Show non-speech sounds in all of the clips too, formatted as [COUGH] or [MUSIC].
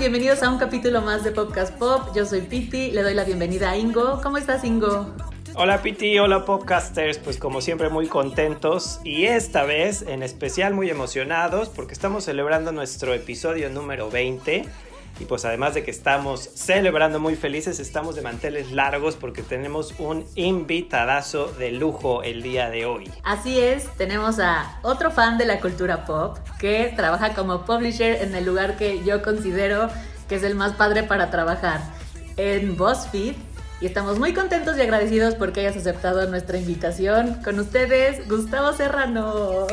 Bienvenidos a un capítulo más de Podcast Pop. Yo soy Piti, le doy la bienvenida a Ingo. ¿Cómo estás, Ingo? Hola Piti, hola podcasters, pues como siempre muy contentos y esta vez en especial muy emocionados porque estamos celebrando nuestro episodio número 20 y pues además de que estamos celebrando muy felices, estamos de manteles largos porque tenemos un invitadazo de lujo el día de hoy. Así es, tenemos a otro fan de la cultura pop que trabaja como publisher en el lugar que yo considero que es el más padre para trabajar, en BuzzFeed. Y estamos muy contentos y agradecidos porque hayas aceptado nuestra invitación. Con ustedes, Gustavo Serrano.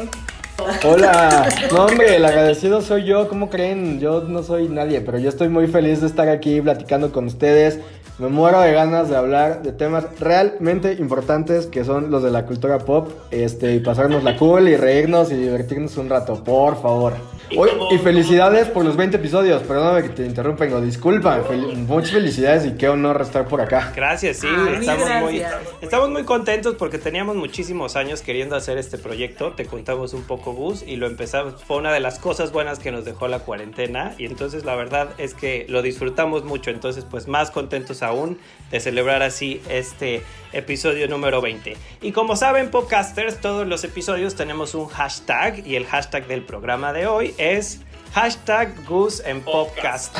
Hola, no hombre, el agradecido soy yo, ¿cómo creen? Yo no soy nadie, pero yo estoy muy feliz de estar aquí platicando con ustedes. Me muero de ganas de hablar de temas realmente importantes que son los de la cultura pop, este, y pasarnos la cool y reírnos y divertirnos un rato, por favor. y felicidades por los 20 episodios. Perdóname que te interrumpa, no, disculpa. muchas felicidades y qué honor estar por acá. Gracias, sí. Ah, estamos, Muy, estamos muy contentos porque teníamos muchísimos años queriendo hacer este proyecto. Te contamos un poco, Gus, y lo empezamos. Fue una de las cosas buenas que nos dejó la cuarentena. Y entonces la verdad es que lo disfrutamos mucho. Entonces, pues más contentos aún de celebrar así este episodio número 20. Y como saben, podcasters, todos los episodios tenemos un hashtag y el hashtag del programa de hoy es hashtag Goose en Podcast.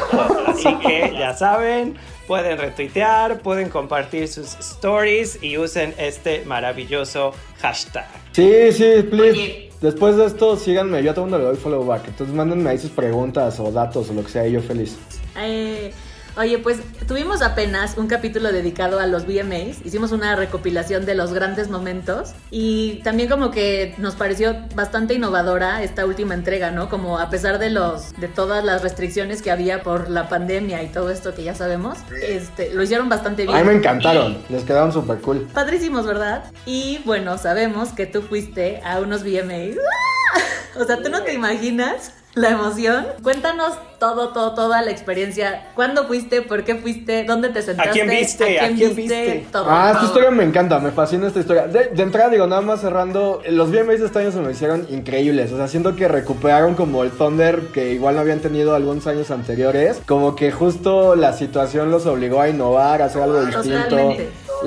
Así que ya saben, pueden retuitear, pueden compartir sus stories y usen este maravilloso hashtag. Sí, sí, please. Después de esto, síganme. Yo a todo mundo le doy follow back. Entonces, mándenme ahí sus preguntas o datos o lo que sea. Y yo feliz. Eh, Oye, pues tuvimos apenas un capítulo dedicado a los VMAs, hicimos una recopilación de los grandes momentos y también como que nos pareció bastante innovadora esta última entrega, ¿no? Como a pesar de los de todas las restricciones que había por la pandemia y todo esto que ya sabemos, este, lo hicieron bastante bien. A mí me encantaron, les quedaron súper cool. Padrísimos, ¿verdad? Y bueno, sabemos que tú fuiste a unos VMAs. [LAUGHS] O sea, tú no te imaginas la emoción. Cuéntanos todo, todo, toda la experiencia. ¿Cuándo fuiste? ¿Por qué fuiste? ¿Dónde te sentaste? ¿A quién viste? ¿A quién, viste? Todo, ah, esta historia me encanta, me fascina esta historia. De, entrada, digo, nada más cerrando, los VMAs de este año se me hicieron increíbles. O sea, siento que recuperaron como el Thunder que igual no habían tenido algunos años anteriores. Como que justo la situación los obligó a innovar, a hacer algo distinto.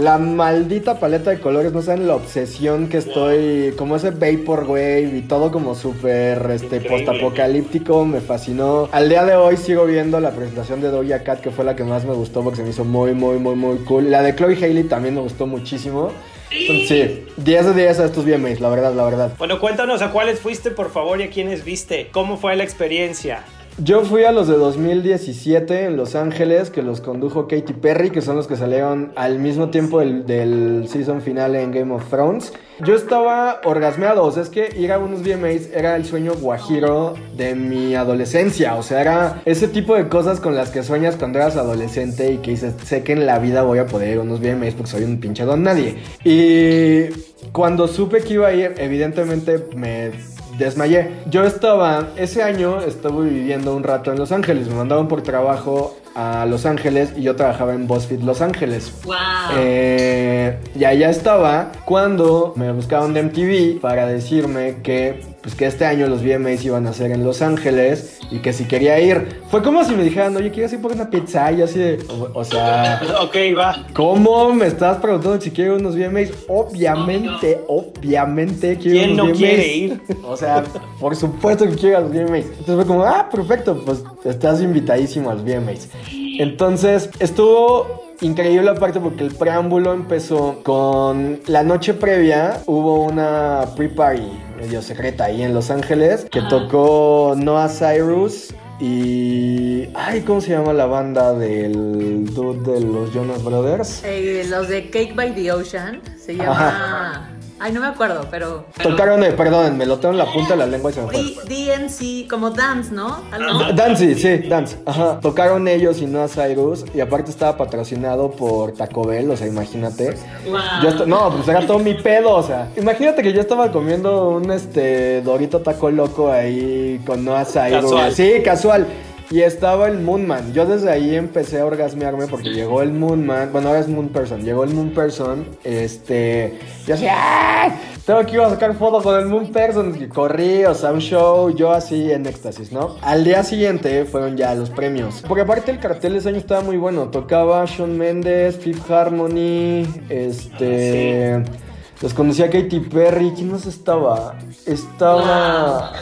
La maldita paleta de colores, no saben la obsesión que estoy, como ese Vaporwave y todo como súper este, postapocalíptico, me fascinó. Al día de hoy sigo viendo la presentación de Doja Cat, que fue la que más me gustó porque se me hizo muy, muy, muy, muy cool. La de Chloe Haley también me gustó muchísimo. Sí, 10 de 10 a estos VMAs, la verdad, la verdad. Bueno, cuéntanos a cuáles fuiste, por favor, y a quiénes viste. ¿Cómo fue la experiencia? Yo fui a los de 2017 en Los Ángeles, que los condujo Katy Perry, que son los que salieron al mismo tiempo del, season final en Game of Thrones. Yo estaba orgasmeado, o sea, es que ir a unos VMAs era el sueño guajiro de mi adolescencia, o sea, era ese tipo de cosas con las que sueñas cuando eras adolescente y que dices, sé que en la vida voy a poder ir a unos VMAs porque soy un pinche don nadie. Y cuando supe que iba a ir, evidentemente me desmayé. Yo estaba, ese año estuve viviendo un rato en Los Ángeles, me mandaban por trabajo a Los Ángeles y yo trabajaba en BuzzFeed Los Ángeles. Wow. Eh, y allá estaba cuando me buscaban de MTV para decirme que pues que este año los VMAs iban a ser en Los Ángeles y que si quería ir. Fue como si me dijeran, oye, ¿quieres ir por una pizza? Y así de, o, sea... [LAUGHS] ok, va. ¿Cómo me estás preguntando si quiero unos VMAs? Obviamente, obviamente quiero ¿Quién unos no quiere ir? O sea, por supuesto que quiero los VMAs. Entonces fue como, ah, perfecto, pues estás invitadísimo a los VMAs. Entonces, estuvo increíble aparte porque el preámbulo empezó con la noche previa hubo una pre-party medio secreta ahí en Los Ángeles que tocó Noah Cyrus y. Ay, ¿cómo se llama la banda del dude de los Jonas Brothers? Eh, los de Cake by the Ocean. Se llama. Ay, no me acuerdo, pero. Tocaron, eh, perdón, me lo tengo en la punta de la lengua y se me fue. D- DNC, como dance, ¿no? Algo. Ah, Dance, sí, Dance. Ajá. Tocaron ellos y no a Cyrus. Y aparte estaba patrocinado por Taco Bell, o sea, imagínate. Wow. Yo est- no, pues era todo mi pedo, o sea. Imagínate que yo estaba comiendo un este Dorito Taco Loco ahí con Noah Cyrus. Casual. Sí, casual. Y estaba el Moonman. Yo desde ahí empecé a orgasmearme porque llegó el Moonman. Bueno, ahora es Moon Person. Llegó el Moon Person. Este. Yo así, ¡ay! Tengo que ir a sacar fotos con el Moon Person. Y corrí, o sea, un show. Yo así en éxtasis, ¿no? Al día siguiente fueron ya los premios. Porque aparte el cartel ese año estaba muy bueno. Tocaba Shawn Mendes, Fifth Harmony. Este. Los conocía a Katy Perry. ¿Quién más estaba? Estaba.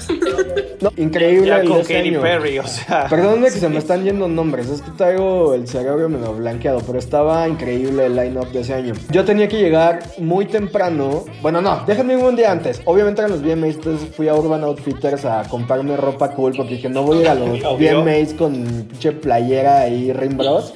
No, increíble Ya el con de ese Katy año. Perry, o sea. Perdónenme que se me están yendo nombres, es que traigo el cerebro medio blanqueado, pero estaba increíble el line-up de ese año. Yo tenía que llegar muy temprano, bueno no, déjenme un día antes, obviamente eran los VMAs, entonces fui a Urban Outfitters a comprarme ropa cool porque dije no voy a ir a los. [LAUGHS] VMAs con pinche playera y Rim Bros.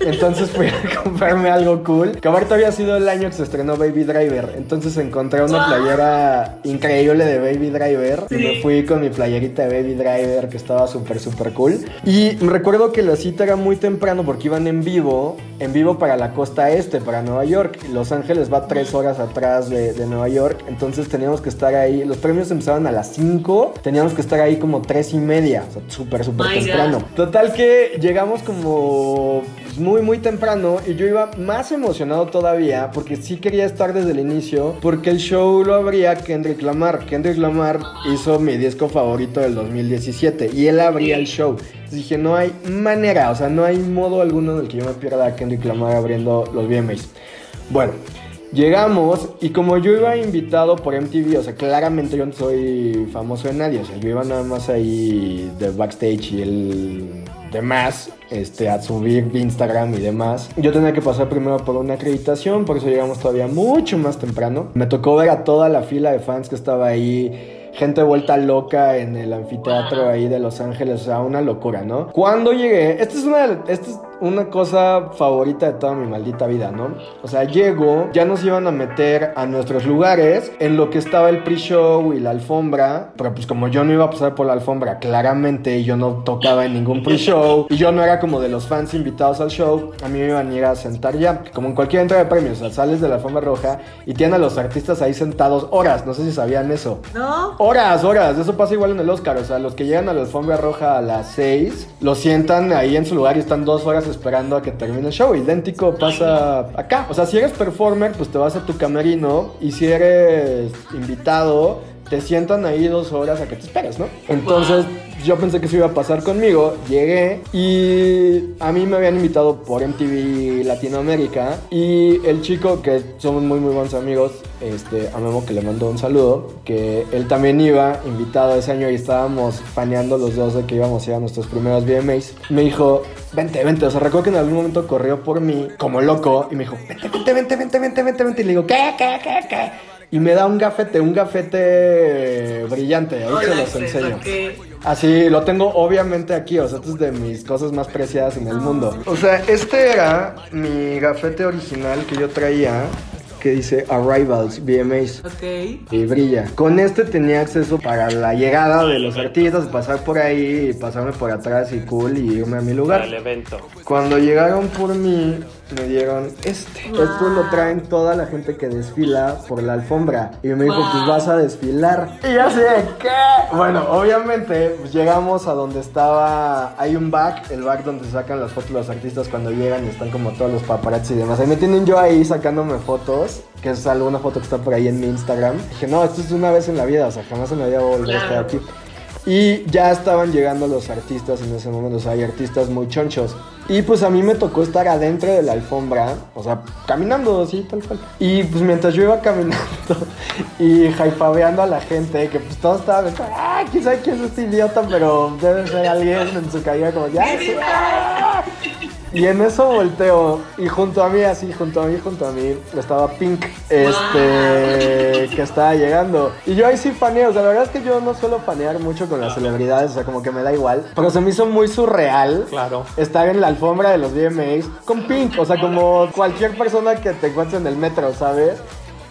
Entonces fui a [LAUGHS] comprarme algo cool. Que aparte había sido el año que se estrenó Baby Driver. Entonces encontré una playera increíble de Baby Driver. Y me fui con mi playerita de Baby Driver que estaba súper, súper cool. Y recuerdo que la cita era muy temprano porque iban en vivo. En vivo para la costa este, para Nueva York. Los Ángeles va tres horas atrás de, de Nueva York. Entonces teníamos que estar ahí. Los premios empezaban a las 5. Teníamos que estar ahí como tres y media. O sea, súper, súper God. temprano. Total que llegamos como muy muy temprano y yo iba más emocionado todavía porque sí quería estar desde el inicio porque el show lo abría Kendrick Lamar. Kendrick Lamar hizo mi disco favorito del 2017 y él abría el show. Dije, no hay manera, o sea, no hay modo alguno en el que yo me pierda a Kendrick Lamar abriendo los VMAs. Bueno, Llegamos y como yo iba invitado por MTV, o sea, claramente yo no soy famoso de nadie, o sea, yo iba nada más ahí de backstage y el demás, este, a subir Instagram y demás. Yo tenía que pasar primero por una acreditación, por eso llegamos todavía mucho más temprano. Me tocó ver a toda la fila de fans que estaba ahí. Gente vuelta loca en el anfiteatro ahí de Los Ángeles, o sea, una locura, ¿no? Cuando llegué, esta es una, de- esta es una cosa favorita de toda mi maldita vida, ¿no? O sea, llego, ya nos iban a meter a nuestros lugares en lo que estaba el pre-show y la alfombra, pero pues como yo no iba a pasar por la alfombra, claramente yo no tocaba en ningún pre-show y yo no era como de los fans invitados al show, a mí me iban a ir a sentar ya, como en cualquier entrega de premios, o sea, sales de la alfombra roja y tienen a los artistas ahí sentados horas, no sé si sabían eso. ¿No? Horas, horas. Eso pasa igual en el Oscar. O sea, los que llegan a la alfombra roja a las 6, los sientan ahí en su lugar y están dos horas esperando a que termine el show. Idéntico pasa acá. O sea, si eres performer, pues te vas a tu camerino. Y si eres invitado, te sientan ahí dos horas a que te esperes, ¿no? Entonces, yo pensé que eso iba a pasar conmigo. Llegué y a mí me habían invitado por MTV Latinoamérica. Y el chico, que somos muy, muy buenos amigos, este, a Memo que le mandó un saludo, que él también iba invitado ese año y estábamos faneando los dos de que íbamos a ir a nuestros primeros VMAs. Me dijo, vente, vente. O sea, recuerdo que en algún momento corrió por mí como loco y me dijo, vente, vente, vente, vente, vente, vente, vente. Y le digo, ¿qué, qué, qué, qué? Y me da un gafete, un gafete brillante. Ahí se los enseño. Así, lo tengo obviamente aquí, o sea, esto es de mis cosas más preciadas en el mundo. O sea, este era mi gafete original que yo traía, que dice Arrivals VMAs. Ok. Y brilla. Con este tenía acceso para la llegada de los artistas, pasar por ahí, y pasarme por atrás y cool y irme a mi Para lugar. el evento. Cuando llegaron por mí, me dieron este. Wow. Esto lo traen toda la gente que desfila por la alfombra. Y me dijo, Wow. pues vas a desfilar. Y yo así de, ¿qué? Bueno, obviamente, pues llegamos a donde estaba, hay un back, el back donde se sacan las fotos los artistas cuando llegan y están como todos los paparazzi y demás. Ahí me tienen yo ahí sacándome fotos, que es alguna foto que está por ahí en mi Instagram. Dije, no, esto es una vez en la vida, o sea, jamás en la vida voy a volver a estar aquí. Y ya estaban llegando los artistas en ese momento, o sea, hay artistas muy chonchos. Y pues a mí me tocó estar adentro de la alfombra, o sea, caminando así, tal cual. Y pues mientras yo iba [LAUGHS] caminando y jaifabeando a la gente, que pues todos estaban, ah, quién sabe quién es este idiota, pero debe ser alguien en su caída como, ya, sí, ah". Y en eso volteo y junto a mí, así, junto a mí, junto a mí, estaba Pink, este, que estaba llegando. Y yo ahí sí faneo, o sea, la verdad es que yo no suelo fanear mucho con las celebridades, o sea, como que me da igual. Pero se me hizo muy surreal Claro. estar en la alfombra de los VMAs con Pink, o sea, como cualquier persona que te encuentre en el metro, ¿sabes?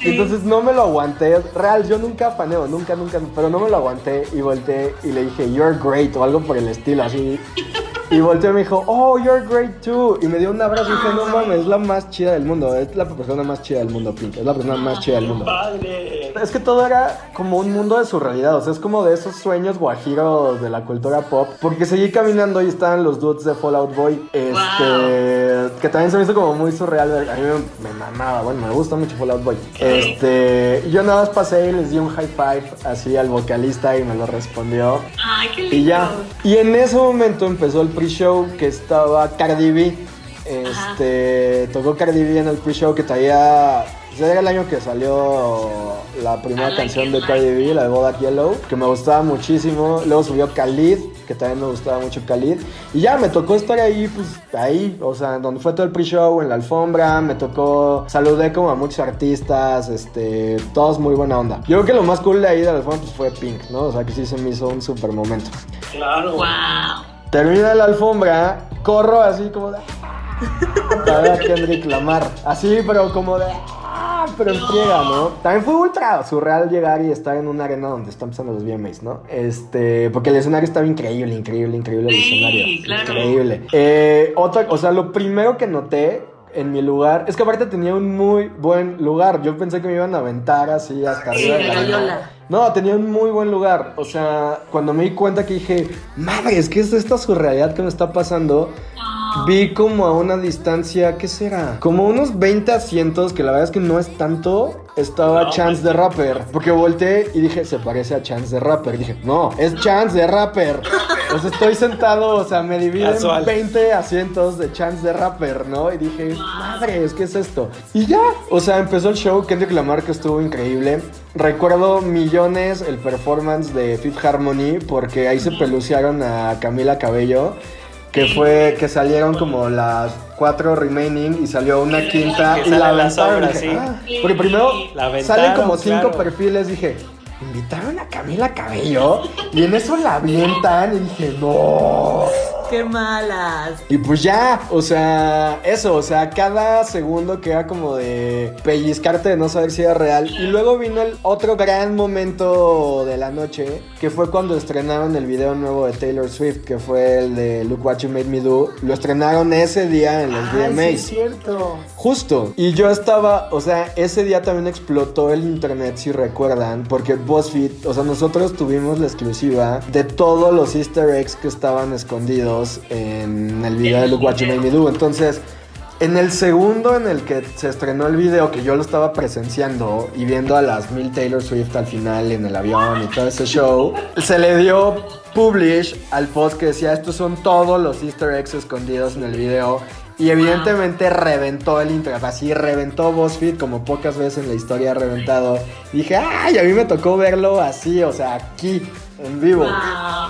Y entonces no me lo aguanté. Real, yo nunca paneo, nunca, nunca, pero no me lo aguanté y volteé y le dije, You're great o algo por el estilo, así. [LAUGHS] Y volteó y me dijo, Oh, you're great too. Y me dio un abrazo y dije, No mames, es la más chida del mundo. Es la persona más chida del mundo, Pink. Es la persona más chida del mundo. Padre. Es que todo era como un mundo de su realidad, o sea, es como de esos sueños guajiros de la cultura pop. Porque seguí caminando y estaban los dudes de Fallout Boy, este, que también se me hizo como muy surreal. A mí me, me mamaba, bueno, me gusta mucho Fallout Boy. Este, yo nada más pasé y les di un high five así al vocalista y me lo respondió. Ay, qué lindo. Y ya. Y en ese momento empezó el pre-show que estaba Cardi B. Este, tocó Cardi B en el pre-show que traía. Era el año que salió la primera like canción de Cardi B, la de Bodak Yellow, que me gustaba muchísimo. Luego subió Khalid, que también me gustaba mucho Khalid. Y ya me tocó estar ahí, pues ahí, o sea, donde fue todo el pre-show, en la alfombra. Me tocó, saludé como a muchos artistas, este, todos muy buena onda. Yo creo que lo más cool de ahí de la alfombra pues, fue Pink, ¿no? O sea, que sí se me hizo un super momento. Claro. Wow. Termina la alfombra, corro así como de. Para ver a Kendrick Lamar. Así, pero como de. "Ah", Pero en friega, ¿no? También fue ultra surreal llegar y estar en una arena donde están pasando los VMAs, ¿no? Este. Porque el escenario estaba increíble, increíble, increíble el Sí, escenario. claro. Increíble. Eh, otra, o sea, lo primero que noté en mi lugar es que aparte tenía un muy buen lugar. Yo pensé que me iban a aventar así hasta arriba. la. No, tenía un muy buen lugar. O sea, cuando me di cuenta que dije, madres, ¿qué es esta surrealidad que me está pasando? Vi como a una distancia, ¿qué será? Como unos 20 asientos, que la verdad es que no es tanto. Estaba No, Chance de Rapper. Porque volteé y dije, se parece a Chance de Rapper. Dije, no, es Chance de Rapper. O sea, estoy sentado, o sea, me dividen Casual. 20 asientos de Chance de Rapper, ¿no? Y dije, madres, ¿qué es esto? Y ya, o sea, empezó el show. Kendrick Lamar, que estuvo increíble. Recuerdo millones el performance de Fifth Harmony, porque ahí se pelucearon a Camila Cabello. Que fue que salieron como las cuatro remaining y salió una quinta Que y la sale la aventaron. sombra, Dije, sí. "Ah". Porque primero La aventaron, salen como cinco claro. perfiles, dije, invitaron a Camila Cabello y en eso la avientan y dije, no. ¡Qué malas! Y pues ya, o sea, eso, o sea, cada segundo que era como de pellizcarte de no saber si era real. Y luego vino el otro gran momento de la noche, que fue cuando estrenaron el video nuevo de Taylor Swift, que fue el de Look What You Made Me Do. Lo estrenaron ese día en los VMAs. cierto. Justo. Y yo estaba, o sea, ese día también explotó el internet, si recuerdan, porque BuzzFeed, o sea, nosotros tuvimos la exclusiva de todos los easter eggs que estaban escondidos en el video de Look What You Made Me Do. Entonces, en el segundo en el que se estrenó el video, que yo lo estaba presenciando y viendo a las mil Taylor Swift al final en el avión y todo ese show, se le dio publish al post que decía, estos son todos los easter eggs escondidos en el video. Y evidentemente reventó el internet, así reventó BuzzFeed como pocas veces en la historia ha reventado. Y dije, ay, a mí me tocó verlo así, o sea, aquí, en vivo. Wow.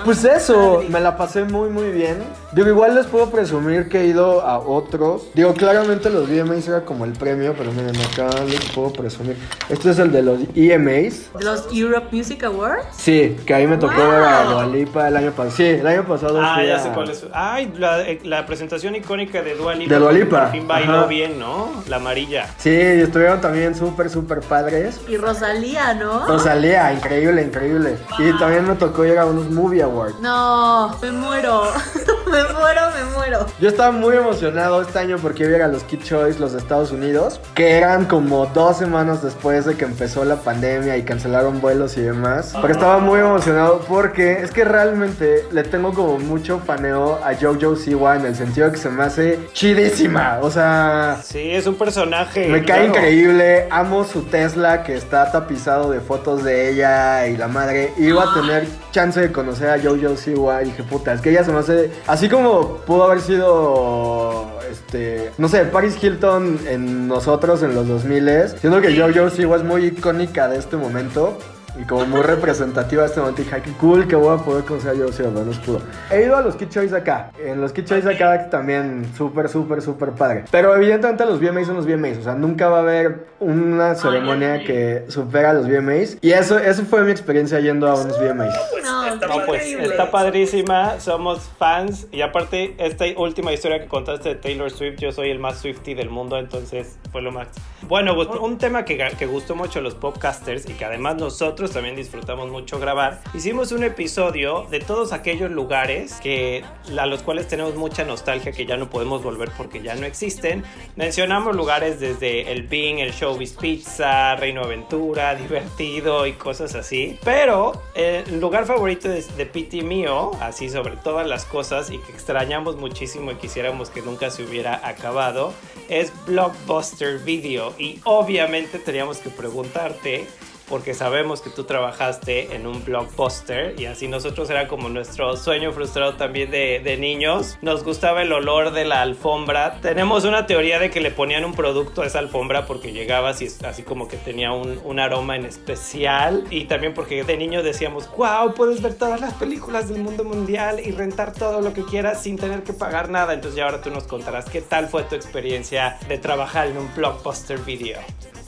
Pues eso, me la pasé muy muy bien. Digo, igual les puedo presumir que he ido a otros. Digo, claramente los VMAs era como el premio, pero miren, acá les puedo presumir. Este es el de los EMAs. ¿Los Europe Music Awards? Sí, que ahí me tocó Wow. ver a Dua Lipa el año pasado. Sí, el año pasado Ah, fui ya a- sé cuál es. Ay, la, eh, la presentación icónica de Dua Lipa. De Dua Lipa, Por fin bailó ajá. bien, ¿no? La amarilla. Sí, y estuvieron también súper, súper padres. Y Rosalía, ¿no? Rosalía, increíble, increíble. Y también me tocó ir a unos Movie Awards. No, me muero. [LAUGHS] me muero, me muero. Yo estaba muy emocionado este año porque iba a ir a los Kid Choice, los de Estados Unidos, que eran como dos semanas después de que empezó la pandemia y cancelaron vuelos y demás. Pero estaba muy emocionado porque es que realmente le tengo como mucho paneo a JoJo Siwa en el sentido que se me hace chidísima. O sea, Sí, es un personaje. me cae claro. increíble, amo su Tesla que está tapizado de fotos de ella y la madre. Iba a tener chance de conocer a Jojo Siwa y dije, puta, es que ella se me hace... Así como pudo haber sido, este, no sé, Paris Hilton en nosotros en los 2000 siento que Jojo Siwa es muy icónica de este momento. Y como muy representativa de este momento, dije, "Ay, qué cool que voy a poder conocer a Jojo Siwa, pero no se pudo. He ido a los Kid Choice acá. En los Kid Choice acá también súper, súper, súper padre. Pero evidentemente los VMAs son los VMAs. O sea, nunca va a haber una ceremonia que supera a los VMAs. Y eso, eso fue mi experiencia yendo a unos VMAs. No, No, pues está padrísima, somos fans y aparte esta última historia que contaste de Taylor Swift, yo soy el más Swifty del mundo, entonces fue lo más. Bueno, pues, un tema que, que gustó mucho a los podcasters y que además nosotros también disfrutamos mucho grabar, hicimos un episodio de todos aquellos lugares que a los cuales tenemos mucha nostalgia que ya no podemos volver porque ya no existen. Mencionamos lugares desde el Bing, el Showbiz Pizza, Reino Aventura, [LAUGHS] Divertido y cosas así. Pero el lugar favorito de, de Piti mío, así sobre todas las cosas y que extrañamos muchísimo y quisiéramos que nunca se hubiera acabado, es Blockbuster Video. Y obviamente teníamos que preguntarte porque sabemos que tú trabajaste en un blockbuster y así nosotros era como nuestro sueño frustrado también de, de, niños. Nos gustaba el olor de la alfombra. Tenemos una teoría de que le ponían un producto a esa alfombra porque llegabas y así como que tenía un, un aroma en especial y también porque de niños decíamos, wow, puedes ver todas las películas del mundo mundial y rentar todo lo que quieras sin tener que pagar nada. Entonces ya ahora tú nos contarás qué tal fue tu experiencia de trabajar en un blockbuster video.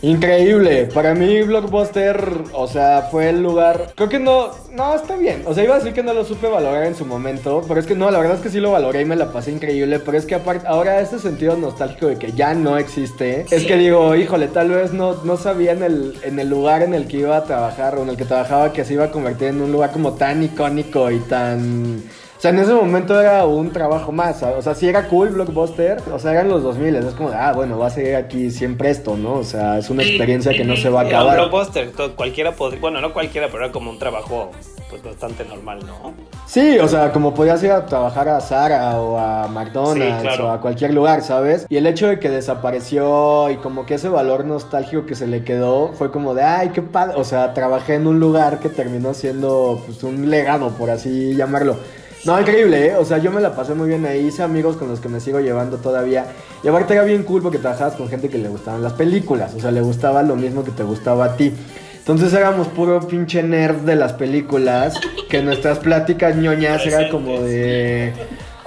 Increíble, para mí Blockbuster, o sea, fue el lugar, creo que no, no, está bien, o sea, iba a decir que no lo supe valorar en su momento, pero es que no, la verdad es que sí lo valoré y me la pasé increíble, pero es que aparte, ahora este sentido nostálgico de que ya no existe, es que digo, híjole, tal vez no, no sabía en el, en el lugar en el que iba a trabajar o en el que trabajaba que se iba a convertir en un lugar como tan icónico y tan... O sea, en ese momento era un trabajo más. O sea, sí era cool Blockbuster. O sea, eran los 2000. Es como, ah, bueno, va a seguir aquí siempre esto, ¿no? O sea, es una experiencia que no se va a acabar. No, Blockbuster, cualquiera podría. Bueno, no cualquiera, pero era como un trabajo pues bastante normal, ¿no? Sí, o sea, como podías ir a trabajar a Zara o a McDonald's sí, claro. o a cualquier lugar, ¿sabes? Y el hecho de que desapareció y como que ese valor nostálgico que se le quedó fue como de, ay, qué padre. O sea, trabajé en un lugar que terminó siendo pues un legado, por así llamarlo. No, increíble, ¿eh? O sea, yo me la pasé muy bien ahí. Hice amigos con los que me sigo llevando todavía. Y aparte era bien cool porque trabajabas con gente que le gustaban las películas. O sea, le gustaba lo mismo que te gustaba a ti. Entonces éramos puro pinche nerd de las películas. Que nuestras pláticas ñoñas eran como de.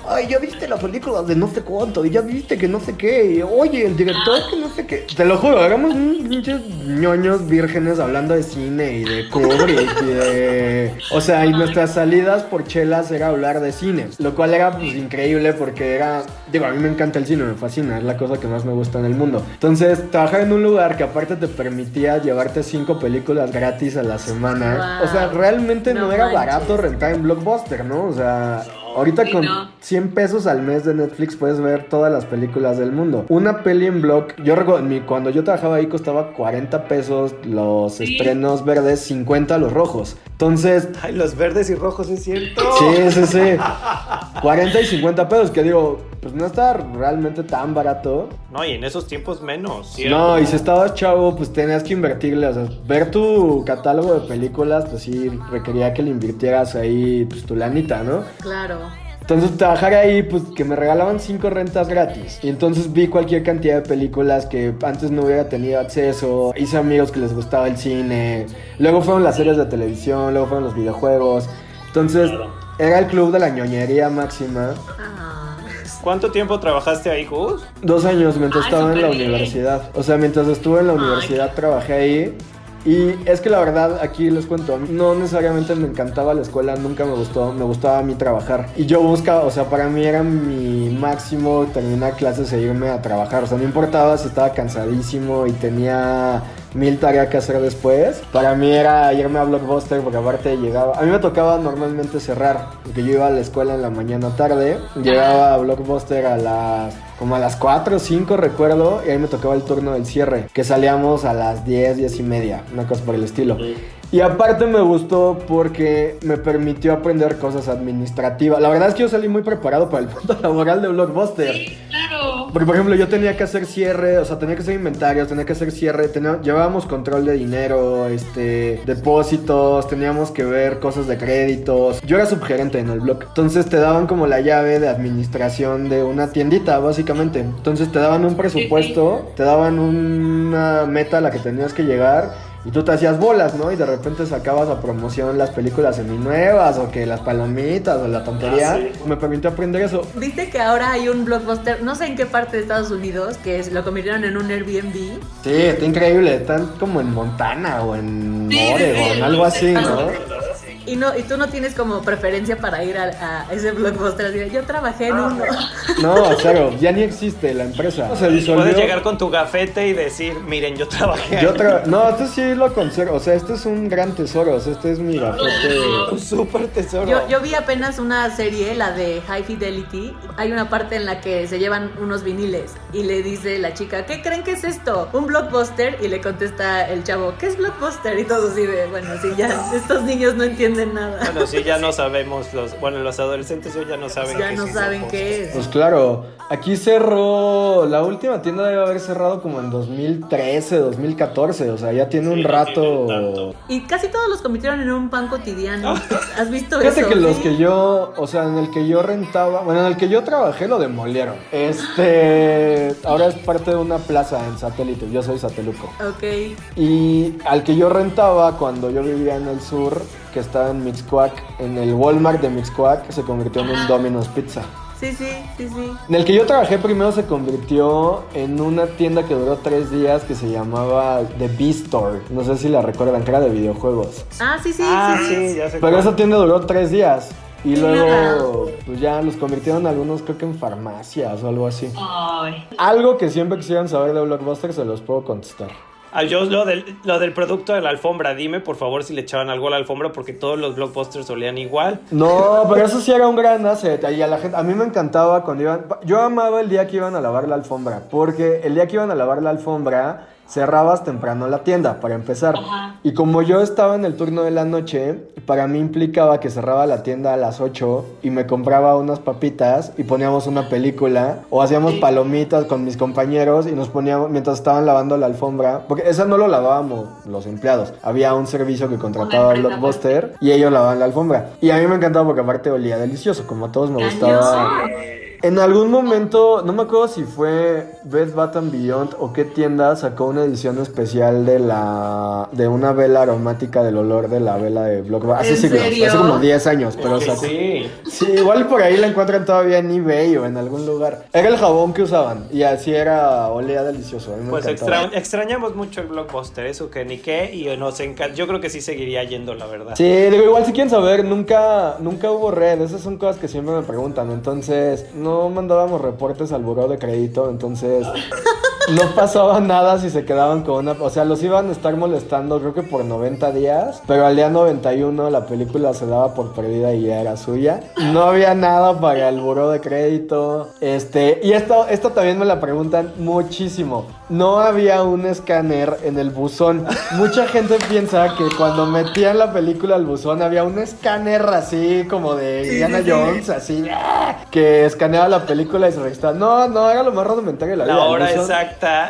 Ay, ya viste la película de no sé cuánto, y ya viste que no sé qué, y oye, el director que no sé qué. Te lo juro, éramos pinches ñoños vírgenes hablando de cine y de Kubrick y de. O sea, y nuestras salidas por chelas era hablar de cine, lo cual era pues increíble porque era. Digo, a mí me encanta el cine, me fascina, es la cosa que más me gusta en el mundo. Entonces, trabajar en un lugar que aparte te permitía llevarte cinco películas gratis a la semana. Wow. O sea, realmente no, no era manches. barato rentar en Blockbuster, ¿no? O sea. Ahorita sí, con no. 100 pesos al mes de Netflix puedes ver todas las películas del mundo. Una peli en blog, yo recuerdo, cuando yo trabajaba ahí costaba 40 pesos los sí. estrenos verdes, 50 los rojos. Entonces... Ay, los verdes y rojos, es cierto. Sí, sí, sí. 40 y 50 pesos, que digo, pues no está realmente tan barato. No, y en esos tiempos menos. ¿cierto? No, y si estabas chavo, pues tenías que invertirle. O sea, ver tu catálogo de películas, pues sí, requería que le invirtieras ahí, pues tu lanita, ¿no? Claro. Entonces trabajar ahí, pues que me regalaban cinco rentas gratis. Y entonces vi cualquier cantidad de películas que antes no hubiera tenido acceso. Hice amigos que les gustaba el cine. Luego fueron las series de televisión, luego fueron los videojuegos. Entonces era el club de la ñoñería máxima. Ah. ¿Cuánto tiempo trabajaste ahí, Gus? Dos años mientras Ay, estaba en la bien. universidad. O sea, mientras estuve en la universidad Ay. trabajé ahí. Y es que la verdad, aquí les cuento, no necesariamente me encantaba la escuela, nunca me gustó, me gustaba a mí trabajar. Y yo buscaba, o sea, para mí era mi máximo terminar clases e irme a trabajar. O sea, no importaba si estaba cansadísimo y tenía mil tareas que hacer después. Para mí era irme a Blockbuster porque aparte llegaba... A mí me tocaba normalmente cerrar, porque yo iba a la escuela en la mañana tarde, llegaba a Blockbuster a las como a las 4 o 5 recuerdo, y ahí me tocaba el turno del cierre, que salíamos a las 10, 10 y media, una cosa por el estilo. Sí. Y aparte me gustó porque me permitió aprender cosas administrativas. La verdad es que yo salí muy preparado para el [LAUGHS] mundo laboral de Blockbuster. Sí, claro. Porque, por ejemplo, yo tenía que hacer cierre, o sea, tenía que hacer inventarios, tenía que hacer cierre, tenía, llevábamos control de dinero, este, depósitos, teníamos que ver cosas de créditos. Yo era subgerente en el blog. Entonces te daban como la llave de administración de una tiendita, básicamente. Entonces te daban un presupuesto, te daban una meta a la que tenías que llegar y tú te hacías bolas, ¿no? Y de repente sacabas a promoción las películas semi-nuevas o que las palomitas o la tontería. Ah, sí. Me permitió aprender eso. Viste que ahora hay un blockbuster, no sé en qué parte de Estados Unidos, que es, lo convirtieron en un Airbnb. Sí, está increíble. Están como en Montana o en sí, Oregon, sí, algo así, ¿no? Y, no, y tú no tienes como preferencia para ir a, a ese blockbuster. Así, yo trabajé en uno. [LAUGHS] No, cero, ya ni existe la empresa. Se disolvió. Puedes llegar con tu gafete y decir, miren, yo trabajé. Yo tra- no, este sí lo conservo. O sea, este es un gran tesoro. O sea, este es mi gafete. [LAUGHS] Un súper tesoro. Yo, yo vi apenas una serie, la de High Fidelity. Hay una parte en la que se llevan unos viniles y le dice la chica, ¿qué creen que es esto? ¿Un blockbuster? Y le contesta el chavo, ¿qué es blockbuster? Y todos así de, bueno, sí, ya, estos niños no entienden nada. Bueno, sí, ya [LAUGHS] no sabemos. Los, bueno, los adolescentes hoy ya no saben Ya qué no es saben qué es. Pues claro, aquí cerró. La última tienda debe haber cerrado como en 2013, 2014. O sea, ya tiene un Sí, rato. Y casi todos los convirtieron en un pan cotidiano. ¿Has visto Fíjate eso? que los que yo, o sea, en el que yo rentaba, bueno, en el que yo trabajé lo demolieron. Este, [GASPS] ahora es parte de una plaza en satélite, yo soy sateluco. Ok. Y al que yo rentaba cuando yo vivía en el sur, que estaba en Mixcoac, en el Walmart de Mixcoac, se convirtió en un Domino's Pizza. Sí, sí, sí, sí. En el que yo trabajé primero se convirtió en una tienda que duró tres días que se llamaba The B-Store. No sé si la recuerdan, que era de videojuegos. Ah, sí, sí, Ah, sí. sí, ya sé. Pero cuál. esa tienda duró tres días. Y luego, pues ya los convirtieron algunos, creo que en farmacias o algo así. Ay. Algo que siempre quisieran saber de Blockbuster se los puedo contestar. Ah, yo lo del, lo del producto de la alfombra, dime por favor si le echaban algo a la alfombra porque todos los blockbusters olían igual. No, pero eso sí era un gran asset. Y a la gente, a mí me encantaba cuando iban. Yo amaba el día que iban a lavar la alfombra. Porque el día que iban a lavar la alfombra, cerrabas temprano la tienda, para empezar. Ajá. Y como yo estaba en el turno de la noche, para mí implicaba que cerraba la tienda a las 8 y me compraba unas papitas y poníamos una película. O hacíamos Sí. palomitas con mis compañeros y nos poníamos, mientras estaban lavando la alfombra. Porque esa no lo lavábamos los empleados. Había un servicio que contrataba empresa, Blockbuster y ellos lavaban la alfombra. Y a mí me encantaba porque aparte olía delicioso, como a todos me gustaba. En algún momento, no me acuerdo si fue Bed Bath and Beyond o qué tienda sacó una edición especial de la de una vela aromática del olor de la vela de Blockbuster. Hace ¿En siglos, hace como 10 años, pero sí. Sí, igual por ahí la encuentran todavía en eBay o en algún lugar. Era el jabón que usaban y así era, olía delicioso. Pues extra- extrañamos mucho el blockbuster, eso que ni qué, y nos encanta. Yo creo que sí seguiría yendo, la verdad. Sí, digo, igual si quieren saber, nunca, nunca hubo red, esas son cosas que siempre me preguntan, entonces no mandábamos reportes al buró de crédito, entonces no pasaba nada si se quedaban con una, o sea, los iban a estar molestando creo que por 90 días, pero al día 91 la película se daba por perdida y ya era suya, no había nada para el buró de crédito, este, y esto, esto también me la preguntan muchísimo, no había un escáner en el buzón, mucha gente piensa que cuando metían la película al buzón había un escáner así como de Indiana Jones, así, ¡ah! que escaneaba la película y se registraba. No, no, era lo más rudimentario de la, La vida. el hora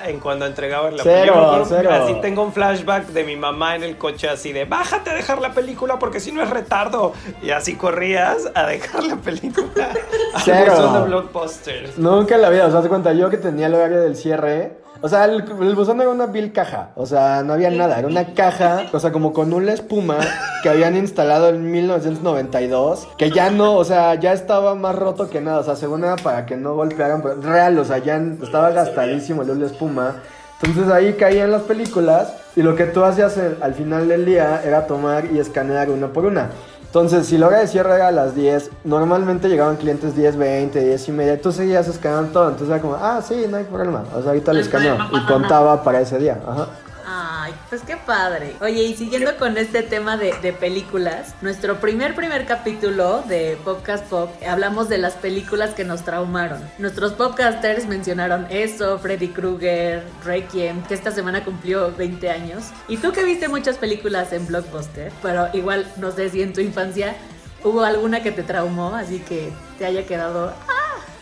en cuando entregaban la Cero, película. cero. Así tengo un flashback de mi mamá en el coche así de bájate a dejar la película porque si no es retardo. Y así corrías a dejar la película [LAUGHS] Cero. buzón de blockbusters. Nunca en la vida, o sea, te cuenta, yo que tenía el horario del cierre. O sea, el, buzón era una vil caja. O sea, no había nada. Era una caja, o sea, como con una espuma que habían instalado en 1992. Que ya no, o sea, ya estaba más roto que nada. O sea, según era para que no golpearan. Pero real, o sea, ya estaba gastadísimo el de espuma. Entonces ahí caían las películas. Y lo que tú hacías al final del día era tomar y escanear una por una. Entonces, si la hora de cierre era a las 10, normalmente llegaban clientes 10, 20, 10 y media. Tú seguías escaneando todo. Entonces era como, ah, sí, no hay problema. O sea, ahorita No le hay escaneo. Y contaba para ese día. Ajá. Ay, pues qué padre. Oye, y siguiendo con este tema de, películas, nuestro primer primer capítulo de Podcast Pop hablamos de las películas que nos traumaron. Nuestros podcasters mencionaron eso, Freddy Krueger, Requiem, que esta semana cumplió 20 años. Y tú que viste muchas películas en Blockbuster, pero igual no sé si en tu infancia hubo alguna que te traumó, así que te haya quedado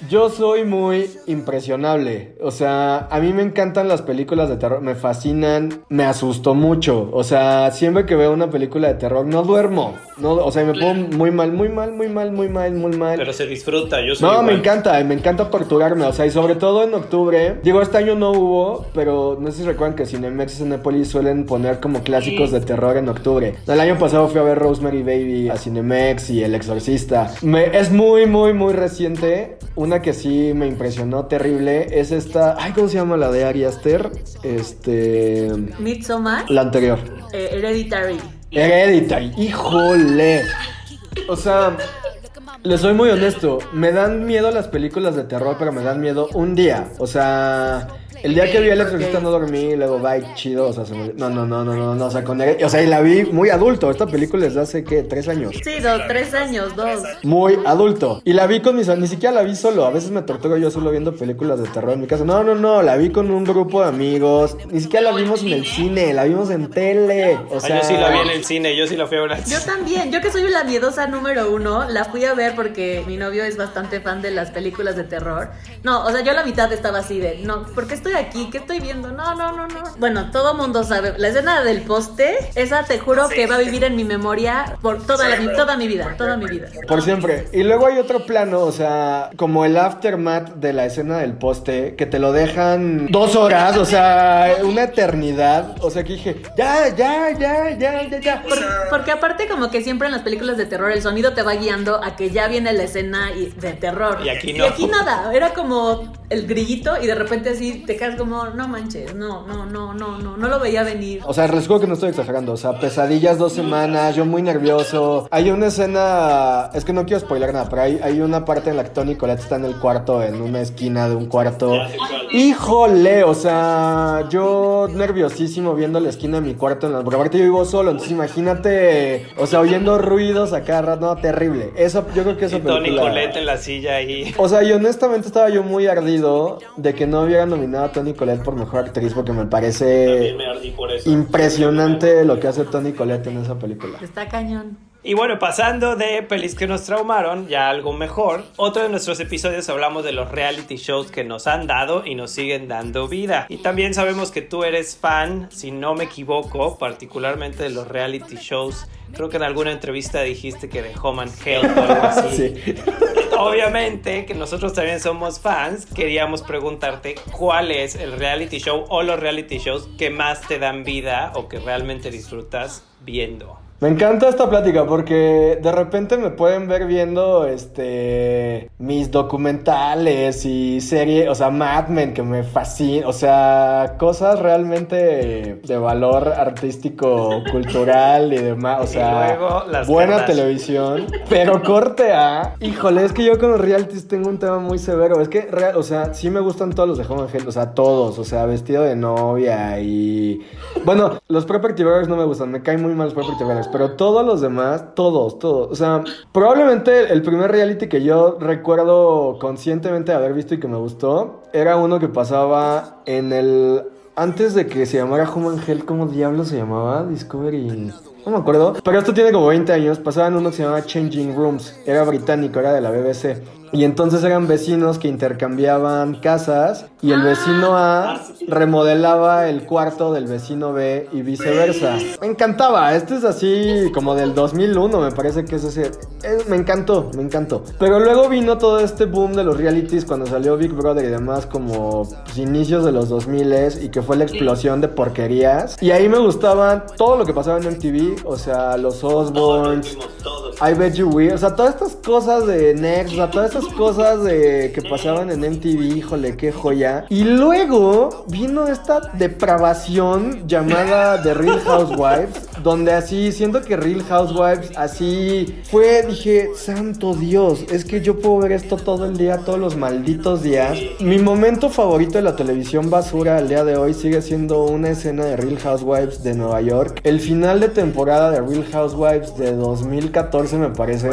Yo soy muy impresionable. O sea, a mí me encantan las películas de terror. Me fascinan. Me asustó mucho. O sea, siempre que veo una película de terror, no duermo. No, o sea, me pongo muy mal, muy mal, muy mal, muy mal, muy mal. Pero se disfruta, yo soy No, me encanta, me encanta torturarme, o sea, y sobre todo en octubre. Digo, este año no hubo, pero no sé si recuerdan que Cinemex y Cinepolis suelen poner como clásicos de terror en octubre. El año pasado fui a ver Rosemary Baby a Cinemex y El Exorcista. Me, es muy, muy, muy reciente. Una que sí me impresionó terrible es esta. Ay, ¿cómo se llama la de Ari Aster? Este. Midsommar, La anterior. eh, Hereditary. Hereditary, híjole. O sea, les soy muy honesto. Me dan miedo las películas de terror, pero me dan miedo un día. O sea, el día que vi El Exorcista no dormí, luego bye, chido, o sea, se me... no, no, no, no, no, no, o sea, con o sea, y la vi muy adulto, esta película es de hace, ¿qué? ¿Tres años? Sí, dos, tres años, dos. Muy adulto, y la vi con mis, ni siquiera la vi solo, a veces me torturo yo solo viendo películas de terror en mi casa, no, no, no, la vi con un grupo de amigos, ni siquiera la vimos en el cine, la vimos en tele, o sea... yo sí la vi en el cine, yo sí la fui a ver Yo también, yo que soy la miedosa número uno, la fui a ver porque mi novio es bastante fan de las películas de terror, no, o sea, yo a la mitad estaba así de, no, ¿por qué estoy aquí? ¿Qué estoy viendo? No, no, no, no. Bueno, todo mundo sabe. La escena del poste, esa te juro que va a vivir en mi memoria por toda, la, toda mi vida, toda mi vida. Por siempre. Y luego hay otro plano, o sea, como el aftermath de la escena del poste, que te lo dejan dos horas, o sea, una eternidad. O sea, que dije, ya, ya, ya, ya, ya, ya. porque aparte como que siempre en las películas de terror el sonido te va guiando a que ya viene la escena de terror. Y aquí no. Y aquí nada, era como el grillito y de repente así te quedas como, no manches, no, no, no, no, no, no lo veía venir. O sea, les juro que no estoy exagerando, o sea, pesadillas dos semanas, yo muy nervioso. Hay una escena, es que no quiero spoiler nada, pero hay, hay una parte en la que Tony Colette está en el cuarto, en una esquina de un cuarto. Híjole, o sea, yo nerviosísimo viendo la esquina de mi cuarto, en la, porque aparte yo vivo solo, entonces imagínate, o sea, oyendo ruidos acá, no, terrible. Eso, yo creo que eso... Y Tony Colette en la silla ahí. O sea, y honestamente estaba yo muy ardido de que no hubiera nominado a Tony Colette por mejor actriz porque me parece impresionante lo que hace Tony Colette en esa película. Está cañón. Y bueno, pasando de pelis que nos traumaron, ya algo mejor, otro de nuestros episodios hablamos de los reality shows que nos han dado y nos siguen dando vida. Y también sabemos que tú eres fan, si no me equivoco, particularmente de los reality shows. Creo que en alguna entrevista dijiste que de Home and Health o algo así. sí. [LAUGHS] Obviamente que nosotros también somos fans, queríamos preguntarte cuál es el reality show o los reality shows que más te dan vida o que realmente disfrutas viendo. Me encanta esta plática porque de repente me pueden ver viendo este mis documentales y series, o sea, Mad Men que me fascina, o sea, cosas realmente de valor artístico, cultural y demás, o sea, buena televisión, pero corte a, híjole, es que yo con los realities tengo un tema muy severo, es que, o sea, sí me gustan todos los de Home Angel, o sea, todos, o sea, vestido de novia y, bueno, los Property Brothers no me gustan, me caen muy mal los Property Brothers pero todos los demás, todos, todos. O sea, probablemente el primer reality que yo recuerdo conscientemente haber visto y que me gustó era uno que pasaba en el. Antes de que se llamara Human Hell, ¿cómo diablo se llamaba? Discovery. No me acuerdo. Pero esto tiene como 20 años. Pasaba en uno que se llamaba Changing Rooms. Era británico, era de la BBC. Y entonces eran vecinos que intercambiaban casas y el vecino A remodelaba el cuarto del vecino B y viceversa. Me encantaba, este es así como del 2001, me parece que es ese. me encantó, me encantó. Pero luego vino todo este boom de los realities cuando salió Big Brother y demás, como pues, inicios de los 2000 y que fue la explosión de porquerías. Y ahí me gustaba todo lo que pasaba en MTV, o sea, los Osborns, I Bet You Will, o sea, todas estas cosas de Next, o sea, todas estas cosas de que pasaban en MTV, híjole, qué joya. Y luego vino esta depravación llamada The Real Housewives, donde así, siento que Real Housewives así fue, dije, santo Dios, es que yo puedo ver esto todo el día, todos los malditos días. Mi momento favorito de la televisión basura al día de hoy sigue siendo una escena de Real Housewives de Nueva York. El final de temporada de Real Housewives de 2014 me parece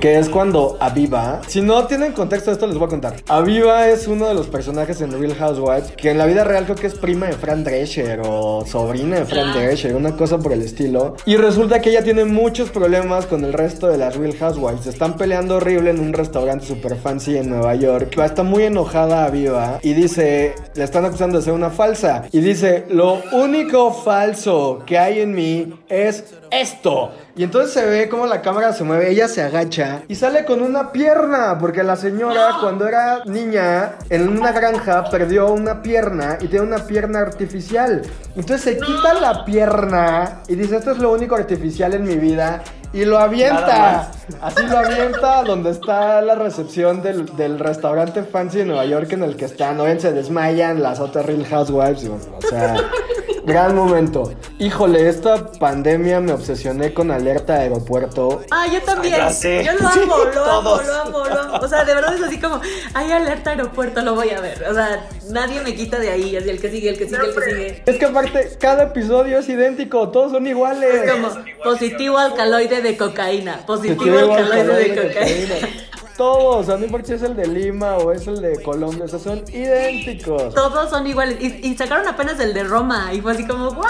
que es cuando Aviva, si no tienen contexto de esto les voy a contar. Aviva es uno de los personajes en Real Housewives que en la vida real creo que es prima de Fran Drescher o sobrina de Fran Drescher, una cosa por el estilo. Y resulta que ella tiene muchos problemas con el resto de las Real Housewives. están peleando horrible en un restaurante super fancy en Nueva York. Está muy enojada Aviva y dice, le están acusando de ser una falsa. Y dice, lo único falso que hay en mí es esto. Y entonces se ve como la cámara se mueve, ella se agacha y sale con una pierna, porque la señora cuando era niña en una granja perdió una pierna y tiene una pierna artificial. Entonces se quita la pierna y dice, esto es lo único artificial en mi vida. Y lo avienta. Así lo avienta donde está la recepción del, restaurante fancy de Nueva York en el que están. No se desmayan las otras Real Housewives. O sea, [LAUGHS] Gran momento. Híjole, esta pandemia me obsesioné con alerta aeropuerto. Ah, yo también. ya sé. Yo lo amo, Sí, [LAUGHS] lo amo, lo amo, lo amo. O sea, de verdad es así como, hay alerta aeropuerto, lo voy a ver. O sea, nadie me quita de ahí. Así el que sigue, el que sigue, el que sigue. Es que aparte, cada episodio es idéntico, todos son iguales. Es como positivo alcaloide de cocaína. Positivo Positivo alcaloide de alcaloide de cocaína. cocaína. Todos, o sea, no importa si es el de Lima o es el de Colombia, o sea, son idénticos. Todos son iguales. Y, y sacaron apenas el de Roma. Y fue así como, ¡wow!